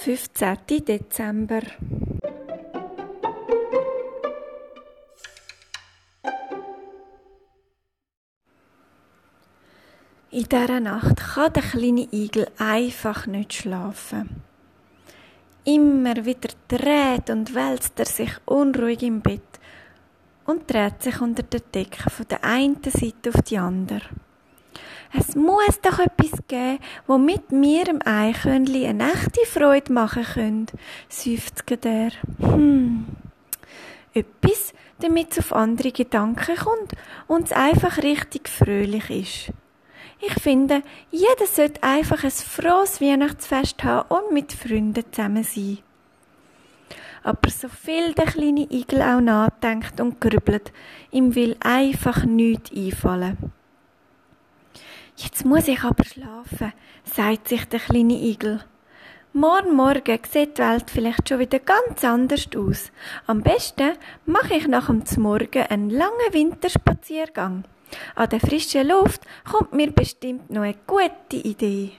15. Dezember. In dieser Nacht kann der kleine Igel einfach nicht schlafen. Immer wieder dreht und wälzt er sich unruhig im Bett und dreht sich unter der Decke von der einen Seite auf die andere. Es muss doch etwas geben, womit mir im Eichhörnli eine echte Freude machen könnt, seufzt er. Hm. Etwas, damit es auf andere Gedanken kommt und es einfach richtig fröhlich ist. Ich finde, jeder sollte einfach ein frohes Weihnachtsfest haben und mit Freunden zusammen sein. Aber so viel der kleine Igel auch nachdenkt und grübelt, ihm will einfach nichts einfallen. Jetzt muss ich aber schlafen, sagt sich der kleine Igel. Morgen Morgen sieht die Welt vielleicht schon wieder ganz anders aus. Am besten mache ich nach dem Morgen einen langen Winterspaziergang. An der frischen Luft kommt mir bestimmt noch eine gute Idee.